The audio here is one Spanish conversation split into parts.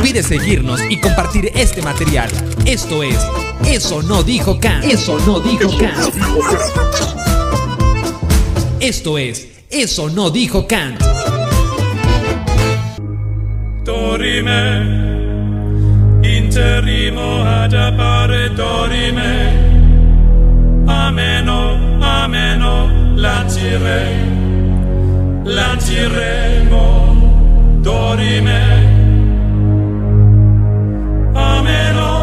olvides seguirnos y compartir este material. Esto es Eso no dijo Kant. Eso no dijo Kant. Esto es Eso no dijo Kant. dorime, interimo ad appare dorime, ameno, ameno, lancire, lanciremo, dorime, ameno,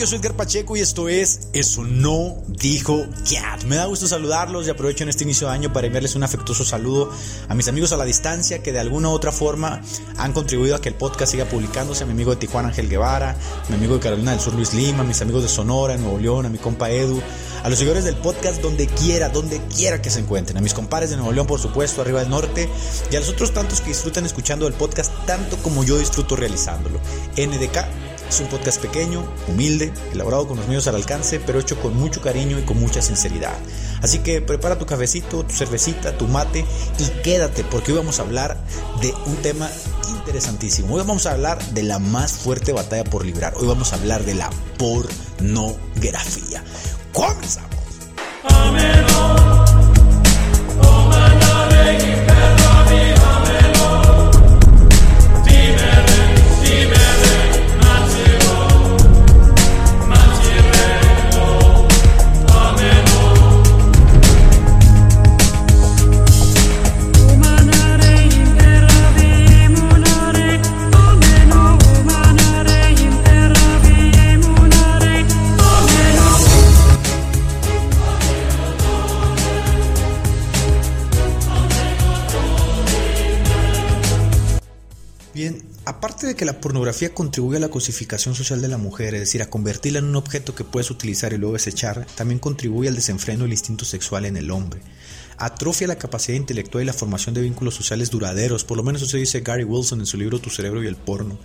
Yo soy Edgar Pacheco y esto es Eso no dijo Cat. Me da gusto saludarlos y aprovecho en este inicio de año para enviarles un afectuoso saludo a mis amigos a la distancia que de alguna u otra forma han contribuido a que el podcast siga publicándose. A mi amigo de Tijuana Ángel Guevara, mi amigo de Carolina del Sur Luis Lima, a mis amigos de Sonora, Nuevo León, a mi compa Edu, a los seguidores del podcast donde quiera, donde quiera que se encuentren, a mis compadres de Nuevo León, por supuesto, arriba del norte, y a los otros tantos que disfrutan escuchando el podcast tanto como yo disfruto realizándolo. NDK es un podcast pequeño, humilde, elaborado con los medios al alcance, pero hecho con mucho cariño y con mucha sinceridad. Así que prepara tu cafecito, tu cervecita, tu mate y quédate porque hoy vamos a hablar de un tema interesantísimo. Hoy vamos a hablar de la más fuerte batalla por librar. Hoy vamos a hablar de la pornografía. ¡Comenzamos! Pornografía contribuye a la cosificación social de la mujer, es decir, a convertirla en un objeto que puedes utilizar y luego desechar, también contribuye al desenfreno del instinto sexual en el hombre. Atrofia la capacidad intelectual y la formación de vínculos sociales duraderos, por lo menos eso dice Gary Wilson en su libro Tu cerebro y el porno.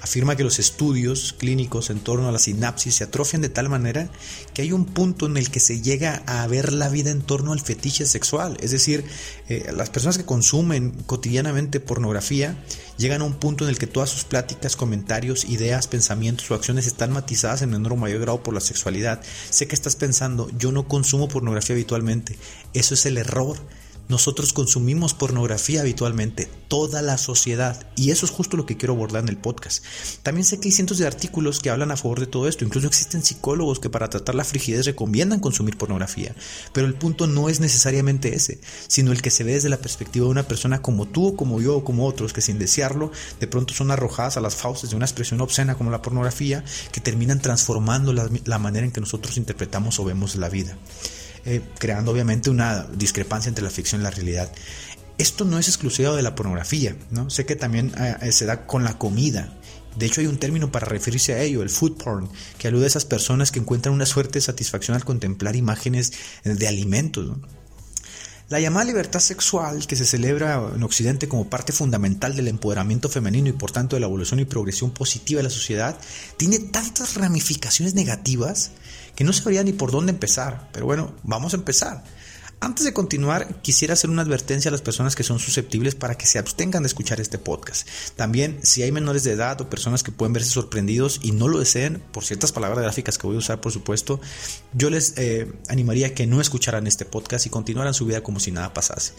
Afirma que los estudios clínicos en torno a la sinapsis se atrofian de tal manera que hay un punto en el que se llega a ver la vida en torno al fetiche sexual. Es decir, eh, las personas que consumen cotidianamente pornografía llegan a un punto en el que todas sus pláticas, comentarios, ideas, pensamientos o acciones están matizadas en menor o mayor grado por la sexualidad. Sé que estás pensando, yo no consumo pornografía habitualmente. Eso es el error. Nosotros consumimos pornografía habitualmente, toda la sociedad, y eso es justo lo que quiero abordar en el podcast. También sé que hay cientos de artículos que hablan a favor de todo esto, incluso existen psicólogos que para tratar la frigidez recomiendan consumir pornografía, pero el punto no es necesariamente ese, sino el que se ve desde la perspectiva de una persona como tú, o como yo, o como otros, que sin desearlo, de pronto son arrojadas a las fauces de una expresión obscena como la pornografía, que terminan transformando la, la manera en que nosotros interpretamos o vemos la vida eh, creando obviamente una discrepancia entre la ficción y la realidad. Esto no es exclusivo de la pornografía, ¿no? Sé que también eh, se da con la comida. De hecho hay un término para referirse a ello, el food porn, que alude a esas personas que encuentran una suerte de satisfacción al contemplar imágenes de alimentos. La llamada libertad sexual, que se celebra en Occidente como parte fundamental del empoderamiento femenino y por tanto de la evolución y progresión positiva de la sociedad, tiene tantas ramificaciones negativas que no sabría ni por dónde empezar. Pero bueno, vamos a empezar. Antes de continuar, quisiera hacer una advertencia a las personas que son susceptibles para que se abstengan de escuchar este podcast. También, si hay menores de edad o personas que pueden verse sorprendidos y no lo deseen, por ciertas palabras gráficas que voy a usar, por supuesto, yo les eh, animaría a que no escucharan este podcast y continuaran su vida como si nada pasase.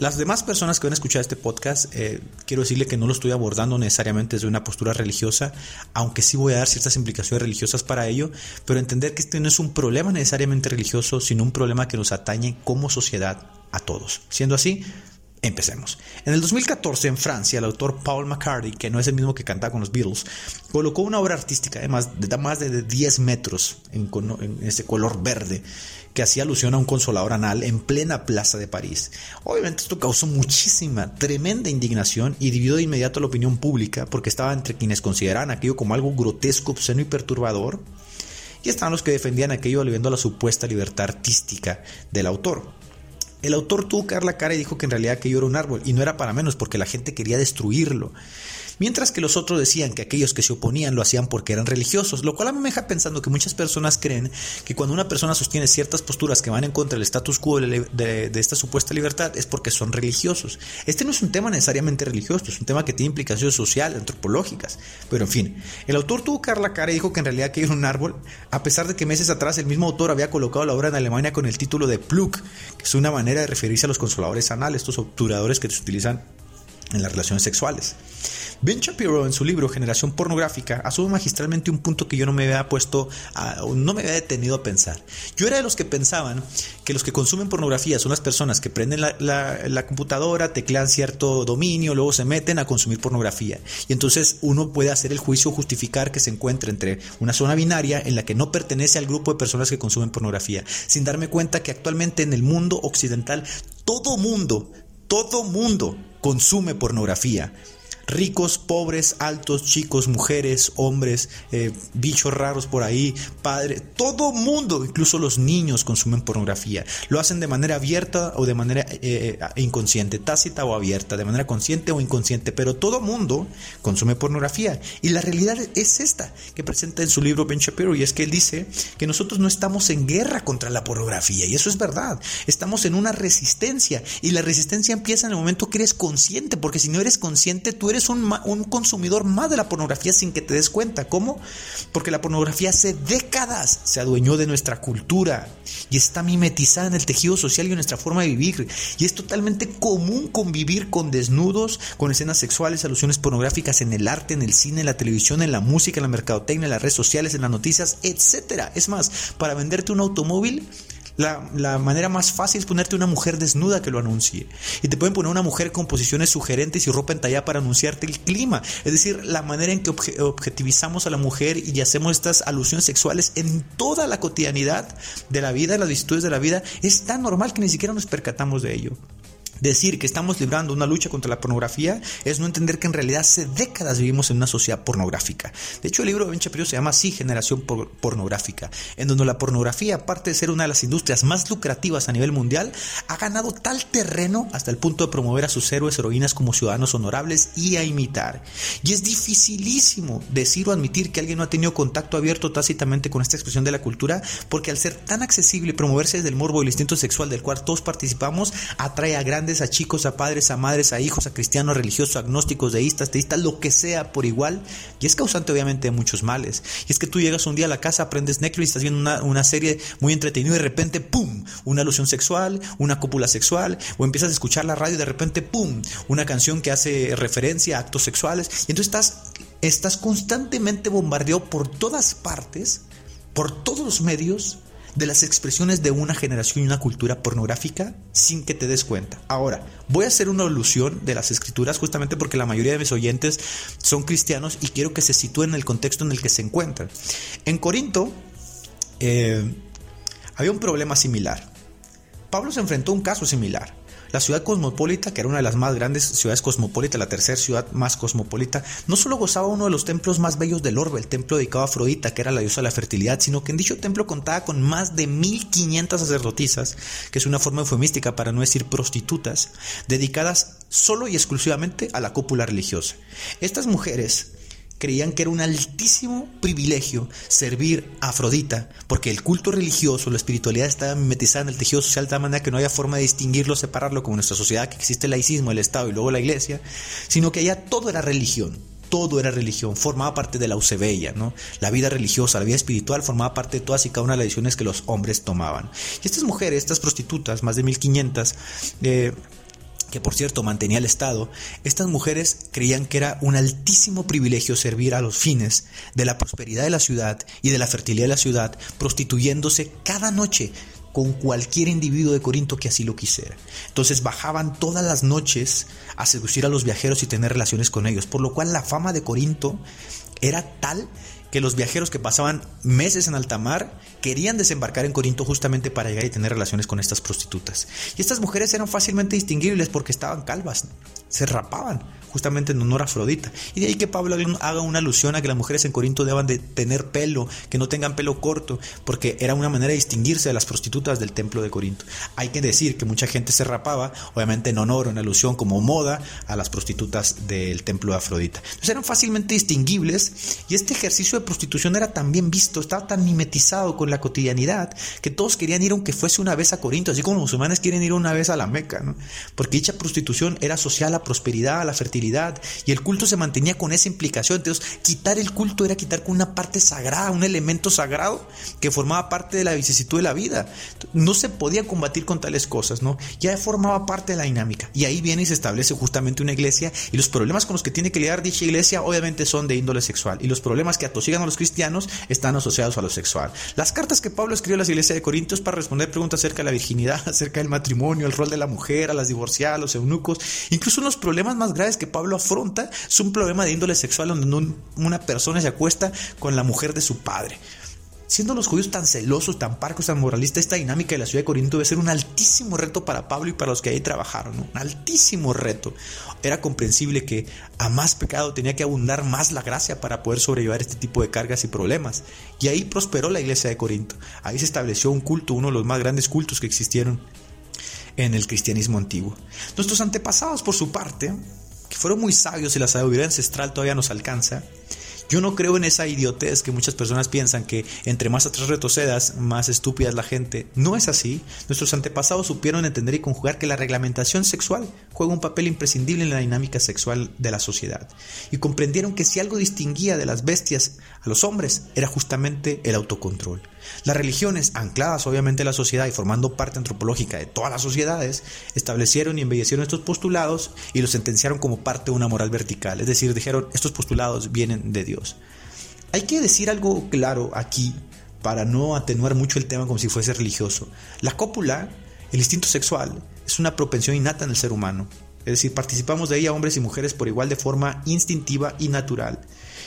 Las demás personas que van a escuchar este podcast, eh, quiero decirle que no lo estoy abordando necesariamente desde una postura religiosa, aunque sí voy a dar ciertas implicaciones religiosas para ello, pero entender que este no es un problema necesariamente religioso, sino un problema que nos atañe como sociedad a todos. Siendo así, Empecemos. En el 2014 en Francia, el autor Paul McCartney, que no es el mismo que cantaba con los Beatles, colocó una obra artística de más de, más de 10 metros en, ese color verde que hacía alusión a un consolador anal en plena plaza de París. Obviamente esto causó muchísima, tremenda indignación y dividió de inmediato la opinión pública porque estaba entre quienes consideraban aquello como algo grotesco, obsceno y perturbador y estaban los que defendían aquello aludiendo a la supuesta libertad artística del autor. El autor tuvo que dar la cara y dijo que en realidad aquello era un árbol y no era para menos porque la gente quería destruirlo. Mientras que los otros decían que aquellos que se oponían lo hacían porque eran religiosos, lo cual a me deja pensando que muchas personas creen que cuando una persona sostiene ciertas posturas que van en contra del status quo de, esta supuesta libertad es porque son religiosos. Este no es un tema necesariamente religioso, es un tema que tiene implicaciones sociales, antropológicas, pero en fin, el autor tuvo que dar la cara y dijo que en realidad que era un árbol, a pesar de que meses atrás el mismo autor había colocado la obra en Alemania con el título de Plug, que es una manera de referirse a los consoladores anales, estos obturadores que se utilizan en las relaciones sexuales. Ben Shapiro en su libro Generación Pornográfica asume magistralmente un punto que yo no me había puesto, a- no me había detenido a pensar. Yo era de los que pensaban que los que consumen pornografía son las personas que prenden la, la- la computadora, teclean cierto dominio, luego se meten a consumir pornografía. Y entonces uno puede hacer el juicio justificar que se encuentre entre una zona binaria en la que no pertenece al grupo de personas que consumen pornografía, sin darme cuenta que actualmente en el mundo occidental todo mundo, todo mundo consume pornografía. Ricos, pobres, altos, chicos, mujeres, hombres, eh, bichos raros por ahí, padres, todo mundo, incluso los niños consumen pornografía. Lo hacen de manera abierta o de manera eh, inconsciente, tácita o abierta, de manera consciente o inconsciente, pero todo mundo consume pornografía. Y la realidad es esta que presenta en su libro Ben Shapiro, y es que él dice que nosotros no estamos en guerra contra la pornografía, y eso es verdad. Estamos en una resistencia, y la resistencia empieza en el momento que eres consciente, porque si no eres consciente, tú eres un, ma- un consumidor más de la pornografía sin que te des cuenta. ¿Cómo? Porque la pornografía hace décadas se adueñó de nuestra cultura y está mimetizada en el tejido social y en nuestra forma de vivir. Y es totalmente común convivir con desnudos, con escenas sexuales, alusiones pornográficas en el arte, en el cine, en la televisión, en la música, en la mercadotecnia, en las redes sociales, en las noticias, etcétera. Es más, para venderte un automóvil, la, la manera más fácil es ponerte una mujer desnuda que lo anuncie. Y te pueden poner una mujer con posiciones sugerentes y ropa entallada para anunciarte el clima. Es decir, la manera en que obje- objetivizamos a la mujer y hacemos estas alusiones sexuales en toda la cotidianidad de la vida, las vicisitudes de la vida, es tan normal que ni siquiera nos percatamos de ello. Decir que estamos librando una lucha contra la pornografía es no entender que en realidad hace décadas vivimos en una sociedad pornográfica. De hecho, el libro de Ben Shapiro se llama así, Generación por- Pornográfica, en donde la pornografía, aparte de ser una de las industrias más lucrativas a nivel mundial, ha ganado tal terreno hasta el punto de promover a sus héroes, heroínas como ciudadanos honorables y a imitar. Y es dificilísimo decir o admitir que alguien no ha tenido contacto abierto tácitamente con esta expresión de la cultura, porque al ser tan accesible y promoverse desde el morbo y el instinto sexual del cual todos participamos, atrae a a chicos, a padres, a madres, a hijos, a cristianos, religiosos, agnósticos, deístas, teístas, lo que sea por igual, y es causante obviamente de muchos males. Y es que tú llegas un día a la casa, aprendes Netflix, estás viendo una, una serie muy entretenida y de repente, ¡pum!, una alusión sexual, una cópula sexual, o empiezas a escuchar la radio y de repente, ¡pum!, una canción que hace referencia a actos sexuales, y entonces estás, estás constantemente bombardeado por todas partes, por todos los medios, de las expresiones de una generación y una cultura pornográfica sin que te des cuenta. Ahora, voy a hacer una alusión de las escrituras justamente porque la mayoría de mis oyentes son cristianos y quiero que se sitúen en el contexto en el que se encuentran. En Corinto eh, había un problema similar. Pablo se enfrentó a un caso similar. La ciudad cosmopolita, que era una de las más grandes ciudades cosmopolitas, la tercera ciudad más cosmopolita, no solo gozaba uno de los templos más bellos del orbe, el templo dedicado a Afrodita, que era la diosa de la fertilidad, sino que en dicho templo contaba con más de 1500 sacerdotisas, que es una forma eufemística para no decir prostitutas, dedicadas solo y exclusivamente a la cópula religiosa. Estas mujeres creían que era un altísimo privilegio servir a Afrodita, porque el culto religioso, la espiritualidad estaba mimetizada en el tejido social de tal manera que no había forma de distinguirlo, separarlo como en nuestra sociedad, que existe el laicismo, el Estado y luego la iglesia, sino que allá todo era religión. Todo era religión, formaba parte de la Eusebella, ¿no? La vida religiosa, la vida espiritual formaba parte de todas y cada una de las decisiones que los hombres tomaban. Y estas mujeres, estas prostitutas, más de 1500, eh, que por cierto mantenía el Estado, estas mujeres creían que era un altísimo privilegio servir a los fines de la prosperidad de la ciudad y de la fertilidad de la ciudad, prostituyéndose cada noche con cualquier individuo de Corinto que así lo quisiera. Entonces bajaban todas las noches a seducir a los viajeros y tener relaciones con ellos, por lo cual la fama de Corinto era tal que los viajeros que pasaban meses en alta mar querían desembarcar en Corinto justamente para llegar y tener relaciones con estas prostitutas. Y estas mujeres eran fácilmente distinguibles porque estaban calvas, se rapaban justamente en honor a Afrodita. Y de ahí que Pablo haga una alusión a que las mujeres en Corinto deban de tener pelo, que no tengan pelo corto, porque era una manera de distinguirse de las prostitutas del templo de Corinto. Hay que decir que mucha gente se rapaba, obviamente en honor en alusión como moda a las prostitutas del templo de Afrodita. Entonces eran fácilmente distinguibles y este ejercicio de prostitución era tan bien visto, estaba tan mimetizado con la cotidianidad que todos querían ir aunque fuese una vez a Corinto, así como los musulmanes quieren ir una vez a la Meca, ¿no? porque dicha prostitución era social prosperidad, la fertilidad y el culto se mantenía con esa implicación. Entonces, quitar el culto era quitar con una parte sagrada, un elemento sagrado que formaba parte de la vicisitud de la vida. No se podía combatir con tales cosas, ¿no? Ya formaba parte de la dinámica. Y ahí viene y se establece justamente una iglesia y los problemas con los que tiene que lidiar dicha iglesia obviamente son de índole sexual y los problemas que atosigan a los cristianos están asociados a lo sexual. Las cartas que Pablo escribió a las iglesias de Corinto es para responder preguntas acerca de la virginidad, acerca del matrimonio, el rol de la mujer, a las divorciadas, a los eunucos, incluso unos problemas más graves que Pablo afronta es un problema de índole sexual donde un- una persona se acuesta con la mujer de su padre. Siendo los judíos tan celosos, tan parcos, tan moralistas, esta dinámica de la ciudad de Corinto debe ser un altísimo reto para Pablo y para los que ahí trabajaron, un altísimo reto. Era comprensible que a más pecado tenía que abundar más la gracia para poder sobrellevar este tipo de cargas y problemas. Y ahí prosperó la iglesia de Corinto. Ahí se estableció un culto, uno de los más grandes cultos que existieron en el cristianismo antiguo. Nuestros antepasados, por su parte, que fueron muy sabios y la sabiduría ancestral todavía nos alcanza, yo no creo en esa idiotez que muchas personas piensan que entre más atrás retrocedas, más estúpida es la gente. No es así. Nuestros antepasados supieron entender y conjugar que la reglamentación sexual juega un papel imprescindible en la dinámica sexual de la sociedad. Y comprendieron que si algo distinguía de las bestias a los hombres era justamente el autocontrol. Las religiones, ancladas obviamente en la sociedad y formando parte antropológica de todas las sociedades, establecieron y embellecieron estos postulados y los sentenciaron como parte de una moral vertical. Es decir, dijeron, estos postulados vienen de Dios. Hay que decir algo claro aquí para no atenuar mucho el tema como si fuese religioso. La cópula, el instinto sexual, es una propensión innata en el ser humano. Es decir, participamos de ella hombres y mujeres por igual de forma instintiva y natural.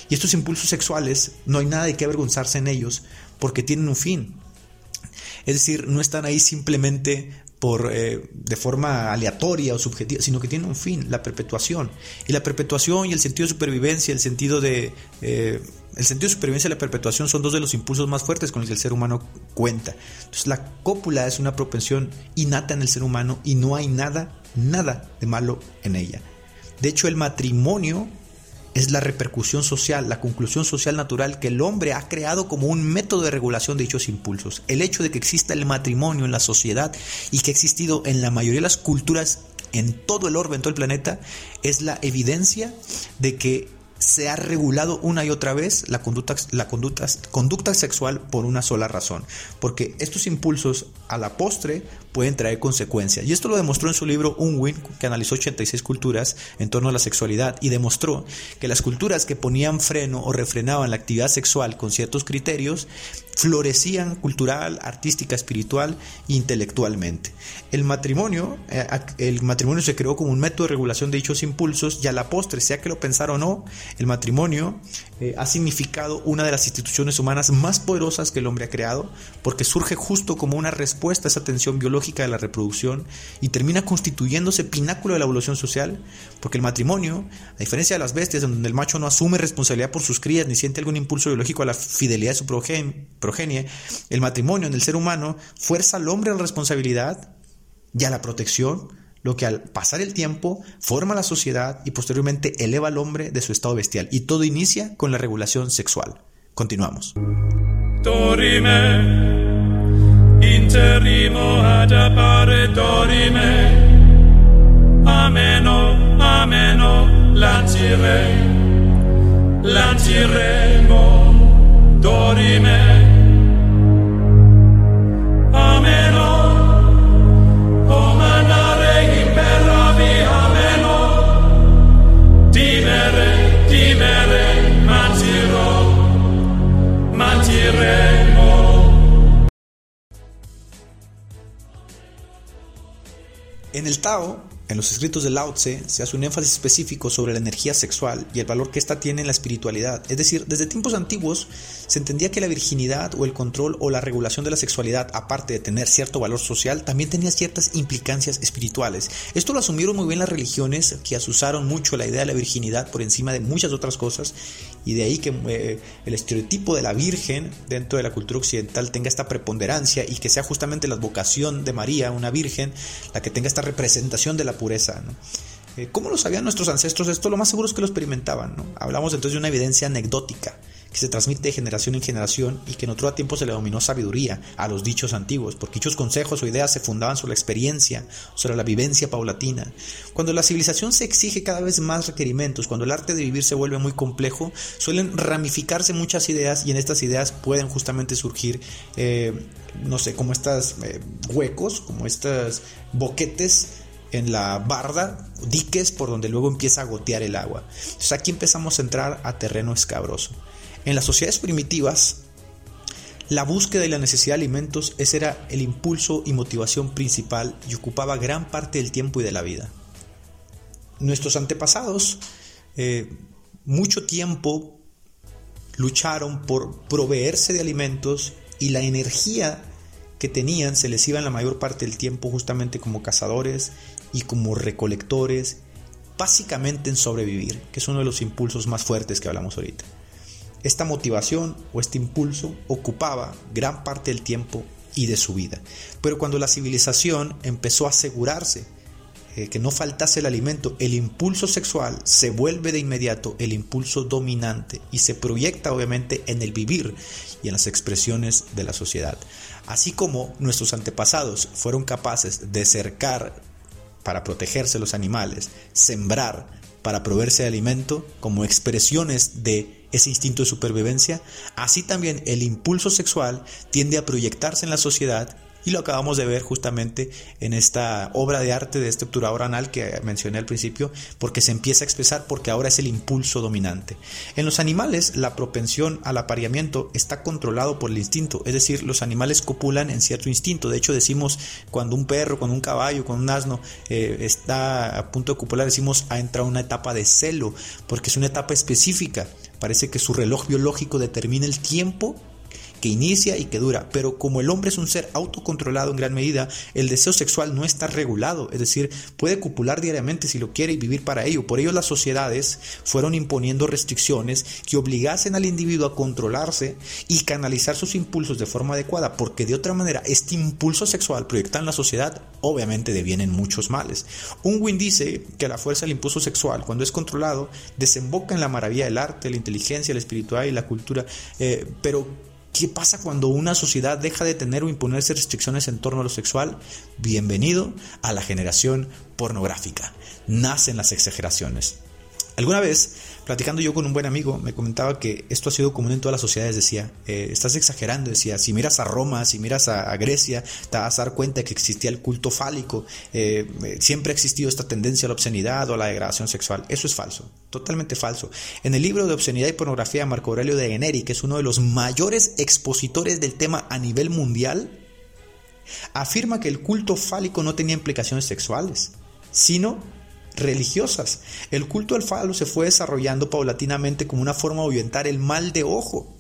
Y estos impulsos sexuales, no hay nada de qué avergonzarse en ellos porque tienen un fin. Es decir, no están ahí simplemente por, eh, de forma aleatoria o subjetiva, sino que tienen un fin, la perpetuación. Y la perpetuación y el sentido de supervivencia, el sentido de... eh, el sentido de supervivencia y la perpetuación son dos de los impulsos más fuertes con los que el ser humano cuenta. Entonces la cópula es una propensión innata en el ser humano y no hay nada, nada de malo en ella. De hecho, el matrimonio es la repercusión social, la conclusión social natural que el hombre ha creado como un método de regulación de dichos impulsos. El hecho de que exista el matrimonio en la sociedad y que ha existido en la mayoría de las culturas en todo el orbe, en todo el planeta, es la evidencia de que se ha regulado una y otra vez la conducta, la conducta, conducta sexual por una sola razón. Porque estos impulsos a la postre pueden traer consecuencias. Y esto lo demostró en su libro Unwin, que analizó 86 culturas en torno a la sexualidad y demostró que las culturas que ponían freno o refrenaban la actividad sexual con ciertos criterios florecían cultural, artística, espiritual e intelectualmente. El matrimonio, eh, el matrimonio se creó como un método de regulación de dichos impulsos y a la postre, sea que lo pensara o no, el matrimonio eh, ha significado una de las instituciones humanas más poderosas que el hombre ha creado porque surge justo como una respuesta a esa tensión biológica de la reproducción y termina constituyéndose pináculo de la evolución social porque el matrimonio, a diferencia de las bestias donde el macho no asume responsabilidad por sus crías ni siente algún impulso biológico a la fidelidad de su progen- progenie, el matrimonio en el ser humano fuerza al hombre a la responsabilidad y a la protección, lo que al pasar el tiempo forma la sociedad y posteriormente eleva al hombre de su estado bestial. Y todo inicia con la regulación sexual. Continuamos. interrimo ad appare dorime ameno ameno lancire lanciremo dorime. El Tao, En los escritos de Lao Tse se hace un énfasis específico sobre la energía sexual y el valor que ésta tiene en la espiritualidad. Es decir, desde tiempos antiguos se entendía que la virginidad o el control o la regulación de la sexualidad, aparte de tener cierto valor social, también tenía ciertas implicancias espirituales. Esto lo asumieron muy bien las religiones que asusaron mucho la idea de la virginidad por encima de muchas otras cosas y de ahí que eh, el estereotipo de la Virgen dentro de la cultura occidental tenga esta preponderancia y que sea justamente la vocación de María, una Virgen, la que tenga esta representación de la pureza. Eh, ¿Cómo lo sabían nuestros ancestros? Esto lo más seguro es que lo experimentaban. Hablamos entonces de una evidencia anecdótica que se transmite de generación en generación y que en otro tiempo se le dominó sabiduría a los dichos antiguos, porque dichos consejos o ideas se fundaban sobre la experiencia, sobre la vivencia paulatina. Cuando la civilización se exige cada vez más requerimientos, cuando el arte de vivir se vuelve muy complejo, suelen ramificarse muchas ideas y en estas ideas pueden justamente surgir, eh, no sé, como estos eh, huecos, como estos boquetes en la barda, diques por donde luego empieza a gotear el agua. Entonces aquí empezamos a entrar a terreno escabroso. En las sociedades primitivas, la búsqueda y la necesidad de alimentos ese era el impulso y motivación principal y ocupaba gran parte del tiempo y de la vida. Nuestros antepasados eh, mucho tiempo lucharon por proveerse de alimentos y la energía que tenían se les iba en la mayor parte del tiempo justamente como cazadores y como recolectores, básicamente en sobrevivir, que es uno de los impulsos más fuertes que hablamos ahorita. Esta motivación o este impulso ocupaba gran parte del tiempo y de su vida. Pero cuando la civilización empezó a asegurarse eh, que no faltase el alimento, el impulso sexual se vuelve de inmediato el impulso dominante y se proyecta obviamente en el vivir y en las expresiones de la sociedad. Así como nuestros antepasados fueron capaces de cercar para protegerse los animales, sembrar para proveerse de alimento como expresiones de ese instinto de supervivencia, así también el impulso sexual tiende a proyectarse en la sociedad y lo acabamos de ver justamente en esta obra de arte de estructurador anal que mencioné al principio, porque se empieza a expresar porque ahora es el impulso dominante. En los animales, la propensión al apareamiento está controlado por el instinto, es decir, los animales copulan en cierto instinto. De hecho, decimos cuando un perro, cuando un caballo, cuando un asno eh, está a punto de copular, decimos ha entrado una etapa de celo, porque es una etapa específica. Parece que su reloj biológico determina el tiempo que inicia y que dura, pero como el hombre es un ser autocontrolado en gran medida, el deseo sexual no está regulado, es decir, puede copular diariamente si lo quiere y vivir para ello. Por ello las sociedades fueron imponiendo restricciones que obligasen al individuo a controlarse y canalizar sus impulsos de forma adecuada, porque de otra manera este impulso sexual proyectado en la sociedad obviamente devienen muchos males. Unwin dice que la fuerza del impulso sexual, cuando es controlado, desemboca en la maravilla del arte, la inteligencia, la espiritualidad y la cultura, eh, pero ¿Qué pasa cuando una sociedad deja de tener o imponerse restricciones en torno a lo sexual? Bienvenido a la generación pornográfica. Nacen las exageraciones. Alguna vez, platicando yo con un buen amigo, me comentaba que esto ha sido común en todas las sociedades. Decía, eh, estás exagerando. Decía, si miras a Roma, si miras a, Grecia, te vas a dar cuenta que existía el culto fálico. Eh, eh, siempre ha existido esta tendencia a la obscenidad o a la degradación sexual. Eso es falso, totalmente falso. En el libro de Obscenidad y Pornografía de Marco Aurelio de Generi, que es uno de los mayores expositores del tema a nivel mundial, afirma que el culto fálico no tenía implicaciones sexuales, sino religiosas. El culto al falo se fue desarrollando paulatinamente como una forma de ahuyentar el mal de ojo,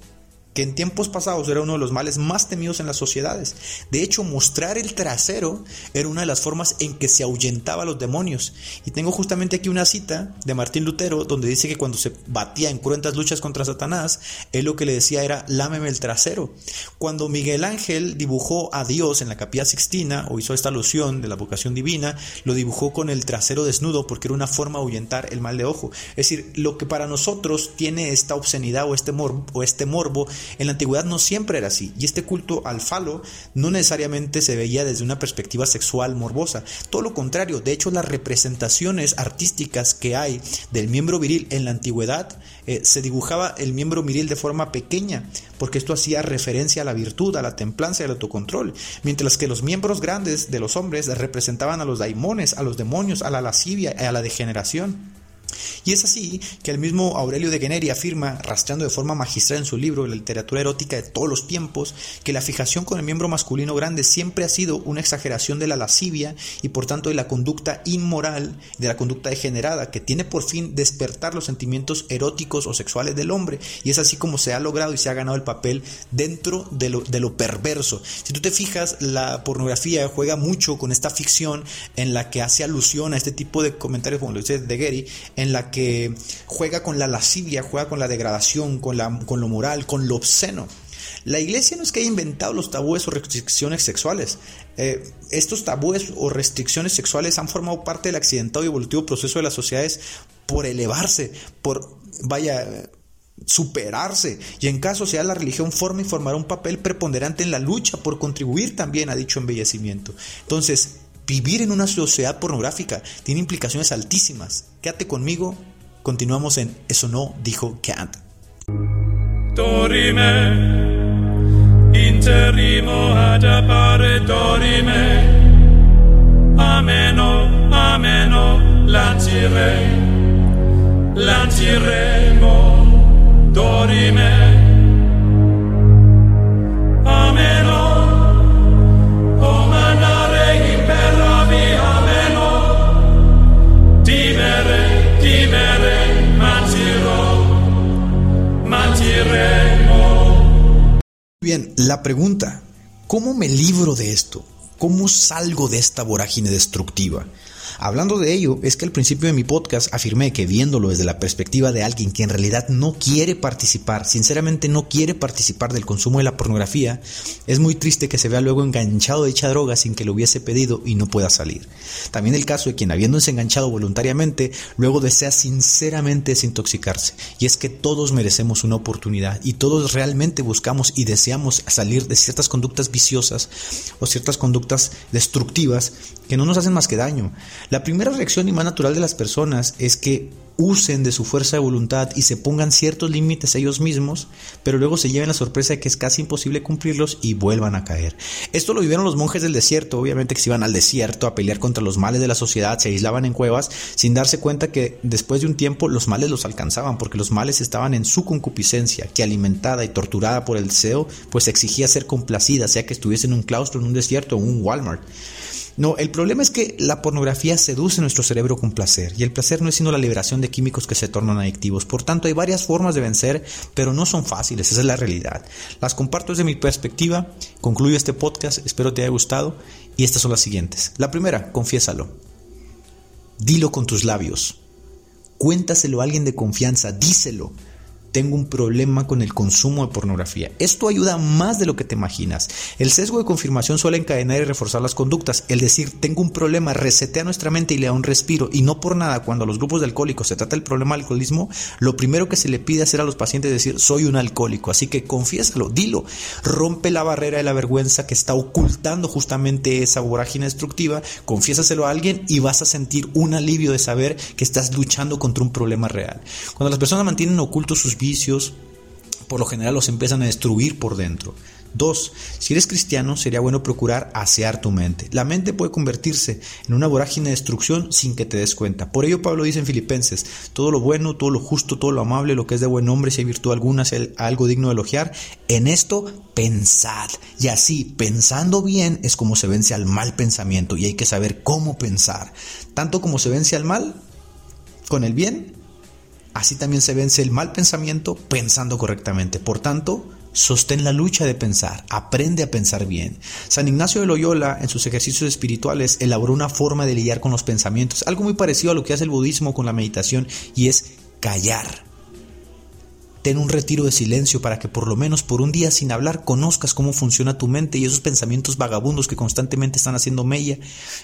que en tiempos pasados era uno de los males más temidos en las sociedades. De hecho, mostrar el trasero era una de las formas en que se ahuyentaba a los demonios. Y tengo justamente aquí una cita de Martín Lutero donde dice que cuando se batía en cruentas luchas contra Satanás, él lo que le decía era lámeme el trasero. Cuando Miguel Ángel dibujó a Dios en la capilla sixtina o hizo esta alusión de la vocación divina, lo dibujó con el trasero desnudo porque era una forma de ahuyentar el mal de ojo. Es decir, lo que para nosotros tiene esta obscenidad o este morbo, o este morbo en la antigüedad no siempre era así, y este culto al falo no necesariamente se veía desde una perspectiva sexual morbosa. Todo lo contrario, de hecho las representaciones artísticas que hay del miembro viril en la antigüedad eh, se dibujaba el miembro viril de forma pequeña, porque esto hacía referencia a la virtud, a la templanza y al autocontrol, mientras que los miembros grandes de los hombres representaban a los daimones, a los demonios, a la lascivia, a la degeneración. Y es así que el mismo Aurelio de Generi afirma, rastreando de forma magistral en su libro La literatura erótica de todos los tiempos, que la fijación con el miembro masculino grande siempre ha sido una exageración de la lascivia y por tanto de la conducta inmoral, de la conducta degenerada, que tiene por fin despertar los sentimientos eróticos o sexuales del hombre. Y es así como se ha logrado y se ha ganado el papel dentro de lo, de lo perverso. Si tú te fijas, la pornografía juega mucho con esta ficción en la que hace alusión a este tipo de comentarios, como lo dice de en la que juega con la lascivia, juega con la degradación, con, la, con lo moral, con lo obsceno. La iglesia no es que haya inventado los tabúes o restricciones sexuales. Eh, estos tabúes o restricciones sexuales han formado parte del accidentado y evolutivo proceso de las sociedades por elevarse, por, vaya, superarse. Y en caso sea la religión forma y formará un papel preponderante en la lucha por contribuir también a dicho embellecimiento. Entonces, vivir en una sociedad pornográfica tiene implicaciones altísimas. Quédate conmigo, continuamos en Eso no dijo Kant. Dorime, appare dorime, ameno, ameno, lancire, lanciremo, dorime, Bien, la pregunta, ¿cómo me libro de esto? ¿Cómo salgo de esta vorágine destructiva? Hablando de ello, es que al principio de mi podcast afirmé que viéndolo desde la perspectiva de alguien que en realidad no quiere participar, sinceramente no quiere participar del consumo de la pornografía, es muy triste que se vea luego enganchado de dicha droga sin que lo hubiese pedido y no pueda salir. También el caso de quien habiéndose enganchado voluntariamente, luego desea sinceramente desintoxicarse. Y es que todos merecemos una oportunidad y todos realmente buscamos y deseamos salir de ciertas conductas viciosas o ciertas conductas destructivas que no nos hacen más que daño. La primera reacción y más natural de las personas es que usen de su fuerza de voluntad y se pongan ciertos límites a ellos mismos, pero luego se lleven la sorpresa de que es casi imposible cumplirlos y vuelvan a caer. Esto lo vivieron los monjes del desierto, obviamente que se iban al desierto a pelear contra los males de la sociedad, se aislaban en cuevas sin darse cuenta que después de un tiempo los males los alcanzaban, porque los males estaban en su concupiscencia, que alimentada y torturada por el deseo, pues exigía ser complacida, sea que estuviese en un claustro, en un desierto o en un Walmart. No, el problema es que la pornografía seduce nuestro cerebro con placer y el placer no es sino la liberación de químicos que se tornan adictivos. Por tanto, hay varias formas de vencer, pero no son fáciles, esa es la realidad. Las comparto desde mi perspectiva, concluyo este podcast, espero te haya gustado y estas son las siguientes. La primera, confiésalo. Dilo con tus labios. Cuéntaselo a alguien de confianza, díselo tengo un problema con el consumo de pornografía. Esto ayuda más de lo que te imaginas. El sesgo de confirmación suele encadenar y reforzar las conductas. El decir tengo un problema resetea nuestra mente y le da un respiro. Y no por nada, cuando a los grupos de alcohólicos se trata del problema del alcoholismo, lo primero que se le pide hacer a los pacientes es decir soy un alcohólico. Así que confiésalo, dilo. Rompe la barrera de la vergüenza que está ocultando justamente esa vorágine destructiva. Confiésaselo a alguien y vas a sentir un alivio de saber que estás luchando contra un problema real. Cuando las personas mantienen ocultos sus vicios, por lo general los empiezan a destruir por dentro. Dos, si eres cristiano, sería bueno procurar asear tu mente. La mente puede convertirse en una vorágine de destrucción sin que te des cuenta. Por ello Pablo dice en Filipenses, todo lo bueno, todo lo justo, todo lo amable, lo que es de buen nombre, si hay virtud alguna, si hay algo digno de elogiar, en esto pensad. Y así, pensando bien, es como se vence al mal pensamiento y hay que saber cómo pensar. Tanto como se vence al mal, con el bien, Así también se vence el mal pensamiento pensando correctamente. Por tanto, sostén la lucha de pensar, aprende a pensar bien. San Ignacio de Loyola, en sus ejercicios espirituales, elaboró una forma de lidiar con los pensamientos, algo muy parecido a lo que hace el budismo con la meditación, y es callar. Ten un retiro de silencio para que por lo menos por un día sin hablar conozcas cómo funciona tu mente y esos pensamientos vagabundos que constantemente están haciendo mella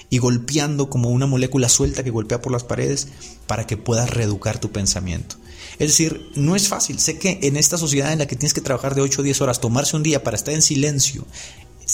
y golpeando como una molécula suelta que golpea por las paredes para que puedas reeducar tu pensamiento. Es decir, no es fácil. Sé que en esta sociedad en la que tienes que trabajar de 8 o 10 horas, tomarse un día para estar en silencio,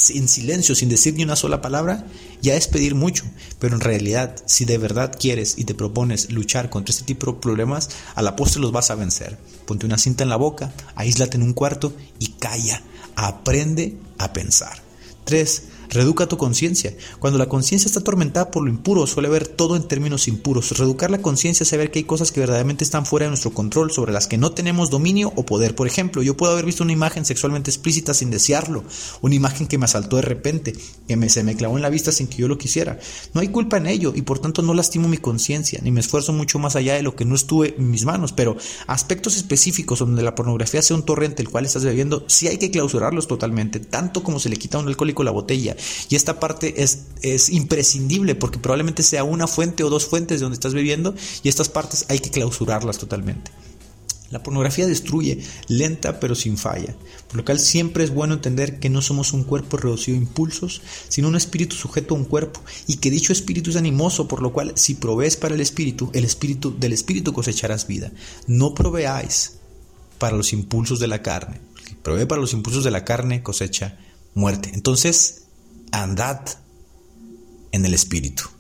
en silencio, sin decir ni una sola palabra, ya es pedir mucho. Pero en realidad, si de verdad quieres y te propones luchar contra este tipo de problemas, a la postre los vas a vencer. Ponte una cinta en la boca, aíslate en un cuarto y calla. Aprende a pensar. 3. Reeduca tu conciencia. Cuando la conciencia está atormentada por lo impuro, suele ver todo en términos impuros. Reeducar la conciencia es saber que hay cosas que verdaderamente están fuera de nuestro control, sobre las que no tenemos dominio o poder. Por ejemplo, yo puedo haber visto una imagen sexualmente explícita sin desearlo, una imagen que me asaltó de repente, que me, se me clavó en la vista sin que yo lo quisiera. No hay culpa en ello y por tanto no lastimo mi conciencia, ni me esfuerzo mucho más allá de lo que no estuve en mis manos, pero aspectos específicos donde la pornografía sea un torrente el cual estás bebiendo, sí hay que clausurarlos totalmente, tanto como se le quita a un alcohólico la botella. Y esta parte es, es imprescindible porque probablemente sea una fuente o dos fuentes de donde estás bebiendo y estas partes hay que clausurarlas totalmente. La pornografía destruye, lenta pero sin falla, por lo cual siempre es bueno entender que no somos un cuerpo reducido a impulsos, sino un espíritu sujeto a un cuerpo, y que dicho espíritu es animoso, por lo cual si provees para el espíritu, el espíritu del espíritu cosecharás vida. No proveáis para los impulsos de la carne. Provee para los impulsos de la carne cosecha muerte. Entonces, andad en el Espíritu.